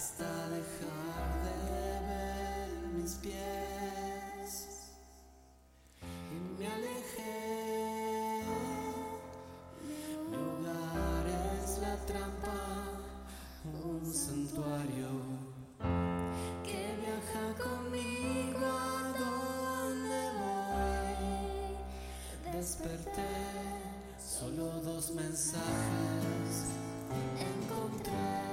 hasta dejar de ver mis pies. Y me alejé. Mi hogar es la trampa, un santuario que viaja conmigo a donde voy. Desperté, solo dos mensajes encontré.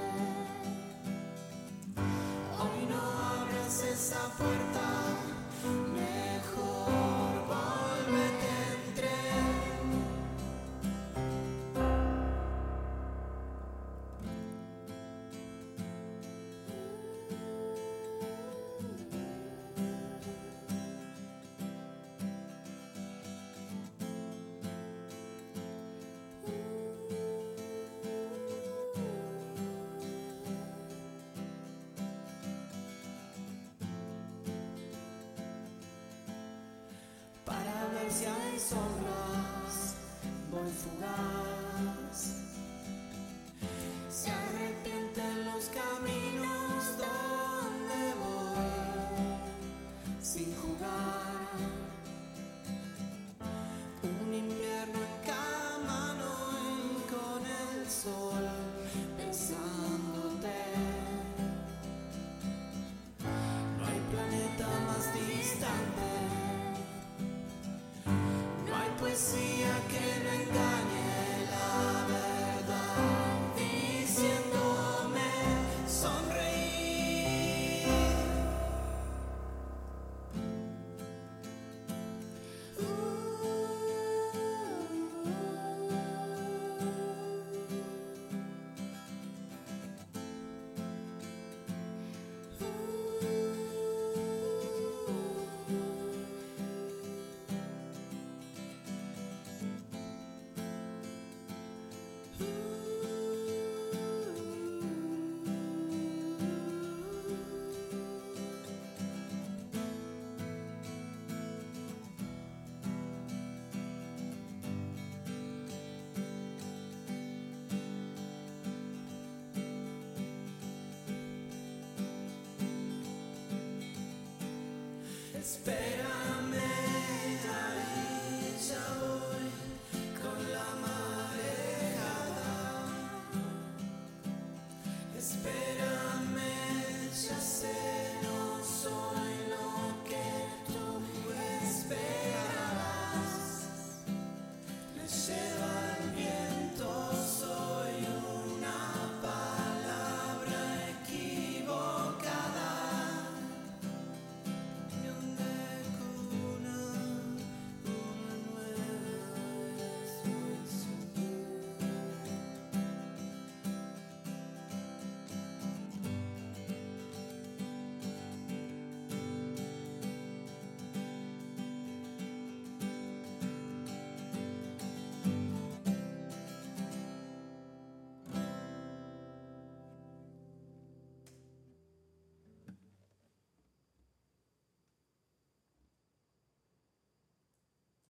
Si hay sombras, voy fugaz. Poesía que no Espérame,